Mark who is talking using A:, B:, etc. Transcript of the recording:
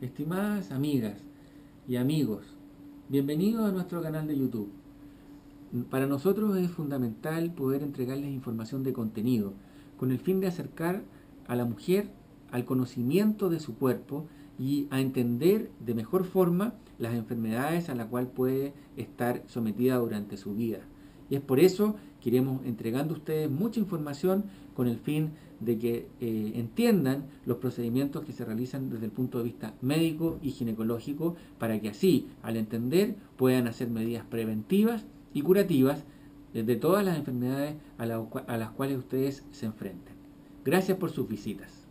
A: estimadas amigas y amigos, bienvenidos a nuestro canal de YouTube. Para nosotros es fundamental poder entregarles información de contenido, con el fin de acercar a la mujer al conocimiento de su cuerpo y a entender de mejor forma las enfermedades a las cuales puede estar sometida durante su vida. Y es por eso que iremos entregando a ustedes mucha información con el fin de que eh, entiendan los procedimientos que se realizan desde el punto de vista médico y ginecológico para que así, al entender, puedan hacer medidas preventivas y curativas de todas las enfermedades a, a las cuales ustedes se enfrenten. Gracias por sus visitas.